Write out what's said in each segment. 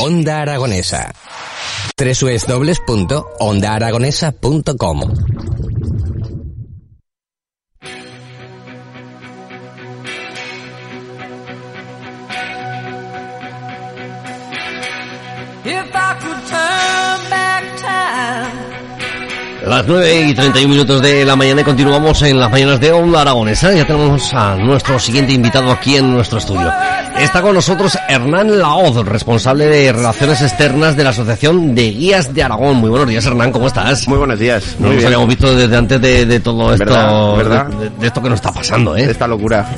Onda Aragonesa. www.ondaaragonesa.com Las 9 y 31 minutos de la mañana y continuamos en las mañanas de Onda Aragonesa. Ya tenemos a nuestro siguiente invitado aquí en nuestro estudio. Está con nosotros Hernán Laoz, responsable de Relaciones Externas de la Asociación de Guías de Aragón. Muy buenos días, Hernán, ¿cómo estás? Muy buenos días. No Muy nos bien. habíamos visto desde antes de, de todo esto, ¿Verdad? ¿Verdad? De, de esto que nos está pasando, ¿eh? Esta locura.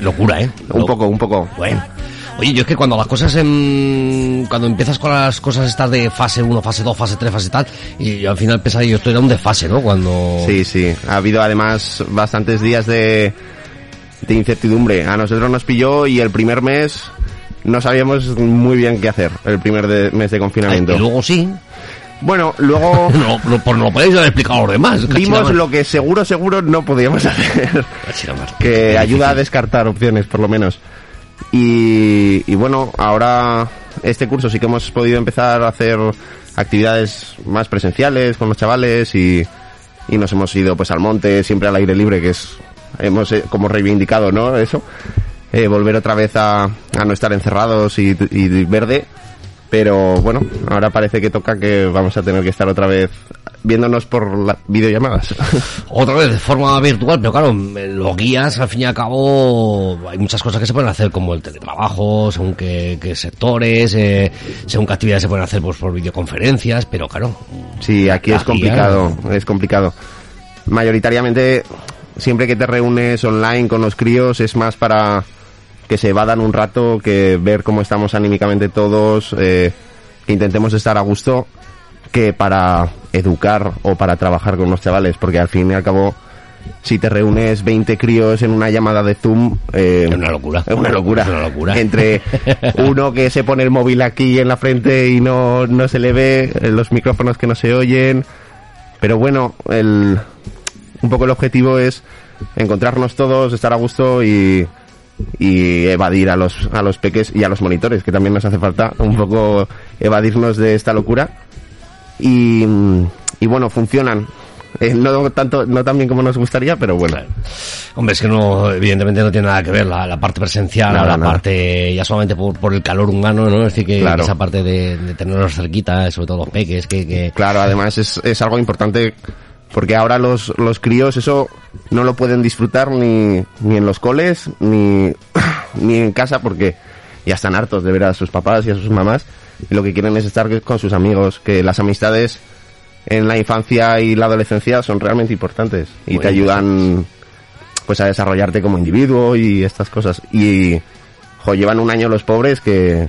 Locura, ¿eh? un poco, un poco. Bueno. Oye, yo es que cuando las cosas en... cuando empiezas con las cosas estas de fase 1, fase 2, fase 3, fase tal, y al final pensaba yo estoy en un desfase, ¿no? Cuando... Sí, sí. Ha habido además bastantes días de, de incertidumbre. A nosotros nos pilló y el primer mes no sabíamos muy bien qué hacer. El primer de- mes de Ay, confinamiento. y luego sí. Bueno, luego No, no, pues no lo podéis haber explicado a los demás. vimos lo que seguro, seguro no podíamos hacer. que ayuda a descartar opciones, por lo menos. Y, bueno, ahora este curso sí que hemos podido empezar a hacer actividades más presenciales con los chavales y, nos hemos ido pues al monte, siempre al aire libre, que es, hemos eh, como reivindicado, ¿no? Eso, Eh, volver otra vez a, a no estar encerrados y verde. Pero bueno, ahora parece que toca que vamos a tener que estar otra vez viéndonos por la- videollamadas. Otra vez de forma virtual, pero claro, los guías, al fin y al cabo, hay muchas cosas que se pueden hacer, como el teletrabajo, según qué, qué sectores, eh, según qué actividades se pueden hacer pues, por videoconferencias, pero claro, Sí, aquí es complicado, es complicado. Mayoritariamente, siempre que te reúnes online con los críos es más para que se evadan un rato, que ver cómo estamos anímicamente todos, eh, que intentemos estar a gusto, que para educar o para trabajar con los chavales, porque al fin y al cabo, si te reúnes 20 críos en una llamada de Zoom, eh, Es una locura. Es una locura. Es una locura. Entre uno que se pone el móvil aquí en la frente y no, no se le ve, eh, los micrófonos que no se oyen. Pero bueno, el, un poco el objetivo es encontrarnos todos, estar a gusto y, y evadir a los, a los peques y a los monitores, que también nos hace falta un poco evadirnos de esta locura. Y, y bueno, funcionan. Eh, no tanto, no tan bien como nos gustaría, pero bueno. Claro. Hombre, es que no, evidentemente no tiene nada que ver la, la parte presencial, Nada, la nada. parte ya solamente por, por el calor humano, ¿no? Es decir, que, Claro. esa parte de, de tenerlos cerquita, sobre todo los peques, que, que Claro, además es, es algo importante porque ahora los, los críos eso no lo pueden disfrutar ni, ni en los coles ni, ni en casa porque ya están hartos de ver a sus papás y a sus mamás lo que quieren es estar con sus amigos, que las amistades en la infancia y la adolescencia son realmente importantes y Muy te ayudan pues a desarrollarte como individuo y estas cosas. Y jo, llevan un año los pobres que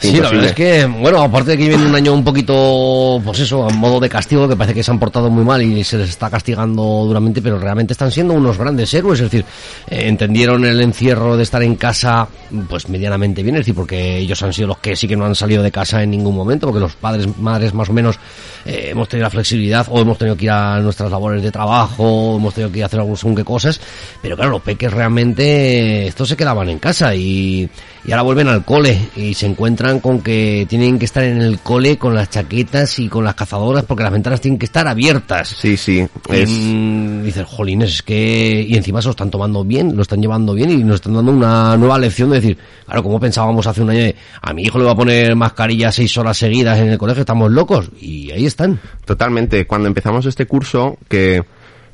Sí, la verdad es que, bueno, aparte de que viene un año un poquito, pues eso, a modo de castigo, que parece que se han portado muy mal y se les está castigando duramente, pero realmente están siendo unos grandes héroes, es decir, eh, entendieron el encierro de estar en casa, pues medianamente bien, es decir, porque ellos han sido los que sí que no han salido de casa en ningún momento, porque los padres, madres más o menos, eh, hemos tenido la flexibilidad o hemos tenido que ir a nuestras labores de trabajo, o hemos tenido que ir a hacer algún según qué cosas, pero claro, los peques realmente, estos se quedaban en casa y, y ahora vuelven al cole y se encuentran con que tienen que estar en el cole con las chaquetas y con las cazadoras porque las ventanas tienen que estar abiertas. Sí, sí, es... mm, dices, jolines, es que... Y encima se lo están tomando bien, lo están llevando bien y nos están dando una nueva lección de decir, claro, como pensábamos hace un año, de, a mi hijo le va a poner mascarilla seis horas seguidas en el colegio, estamos locos. Y ahí están. Totalmente. Cuando empezamos este curso, que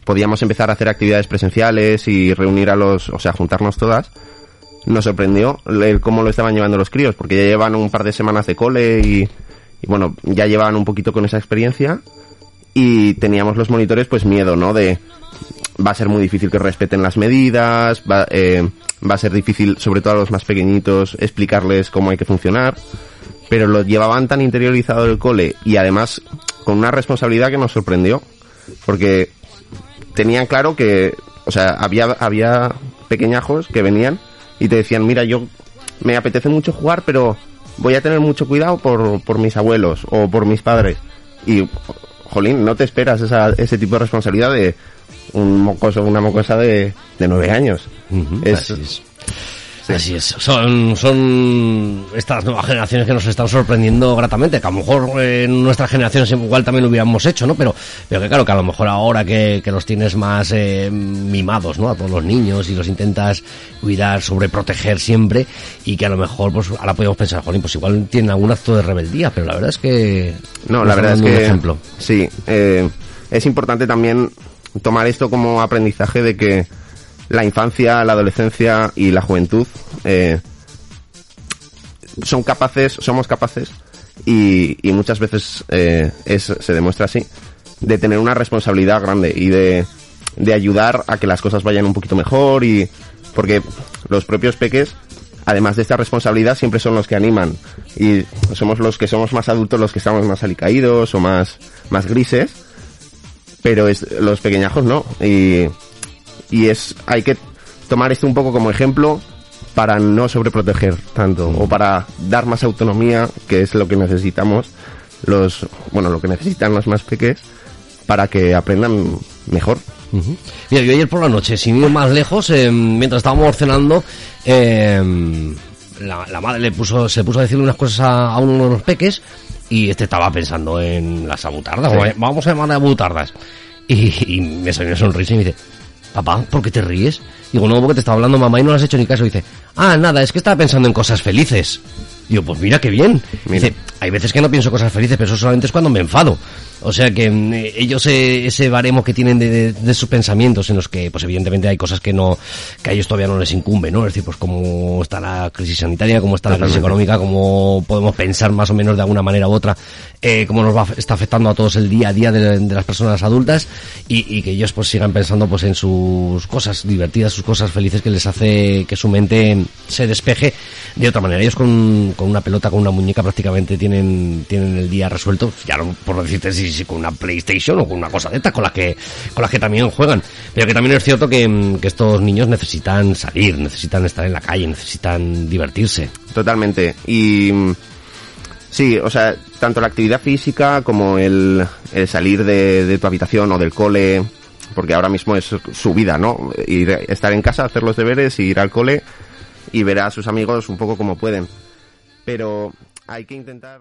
podíamos empezar a hacer actividades presenciales y reunir a los, o sea, juntarnos todas, nos sorprendió cómo lo estaban llevando los críos, porque ya llevan un par de semanas de cole y, y bueno, ya llevaban un poquito con esa experiencia y teníamos los monitores pues miedo, ¿no? De va a ser muy difícil que respeten las medidas, va, eh, va a ser difícil, sobre todo a los más pequeñitos, explicarles cómo hay que funcionar, pero lo llevaban tan interiorizado el cole y además con una responsabilidad que nos sorprendió, porque tenían claro que, o sea, había, había pequeñajos que venían y te decían, mira, yo me apetece mucho jugar, pero voy a tener mucho cuidado por, por mis abuelos o por mis padres. Y, jolín, no te esperas esa, ese tipo de responsabilidad de un mocoso o una mocosa de, de nueve años. Es- así es. Así es. Son, son estas nuevas generaciones que nos están sorprendiendo gratamente, que a lo mejor en nuestras generaciones igual también lo hubiéramos hecho, ¿no? Pero, pero que claro, que a lo mejor ahora que, que los tienes más eh, mimados, ¿no? A todos los niños y los intentas cuidar, sobreproteger siempre y que a lo mejor, pues ahora podemos pensar, jolín, pues igual tienen algún acto de rebeldía, pero la verdad es que... No, la verdad es que... ejemplo. Sí, eh, es importante también tomar esto como aprendizaje de que la infancia, la adolescencia y la juventud eh, son capaces, somos capaces y, muchas veces eh, es, se demuestra así de tener una responsabilidad grande y de, de ayudar a que las cosas vayan un poquito mejor y porque los propios peques además de esta responsabilidad siempre son los que animan y somos los que somos más adultos los que estamos más alicaídos o más más grises pero es, los pequeñajos no y y es hay que tomar esto un poco como ejemplo para no sobreproteger tanto o para dar más autonomía, que es lo que necesitamos los, bueno, lo que necesitan los más pequeños para que aprendan mejor. Mira, yo ayer por la noche, sin ir más lejos, eh, mientras estábamos cenando, eh, la, madre le puso, se puso a decirle unas cosas a, uno de los peques y este estaba pensando en las abutardas, vamos a llamarle abutardas. Y, y me salió una sonrisa y me dice, papá, ¿por qué te ríes? Digo, no, porque te estaba hablando mamá y no le has hecho ni caso. dice, ah, nada, es que estaba pensando en cosas felices. Digo, pues mira qué bien. Dice, hay veces que no pienso cosas felices, pero eso solamente es cuando me enfado. O sea que mm, ellos eh, ese baremo que tienen de, sus pensamientos en los que, pues evidentemente hay cosas que no, que a ellos todavía no les incumbe, ¿no? Es decir, pues cómo está la crisis sanitaria, cómo está la crisis económica, cómo podemos pensar más o menos de alguna manera u otra, eh, cómo nos va, está afectando a todos el día a día de, las personas adultas y, que ellos pues sigan pensando pues en sus cosas divertidas, sus cosas felices que les hace que su mente se despeje de otra manera. Ellos con, con una pelota, con una muñeca prácticamente tienen, tienen el día resuelto, ya no por decirte si con una PlayStation o con una cosa de estas, con las que, con las que también juegan. Pero que también es cierto que, que estos niños necesitan salir, necesitan estar en la calle, necesitan divertirse. Totalmente. Y sí, o sea, tanto la actividad física como el, el salir de, de, tu habitación o del cole, porque ahora mismo es su vida, ¿no? Ir, estar en casa, hacer los deberes, ir al cole y ver a sus amigos un poco como pueden. Pero hay que intentar...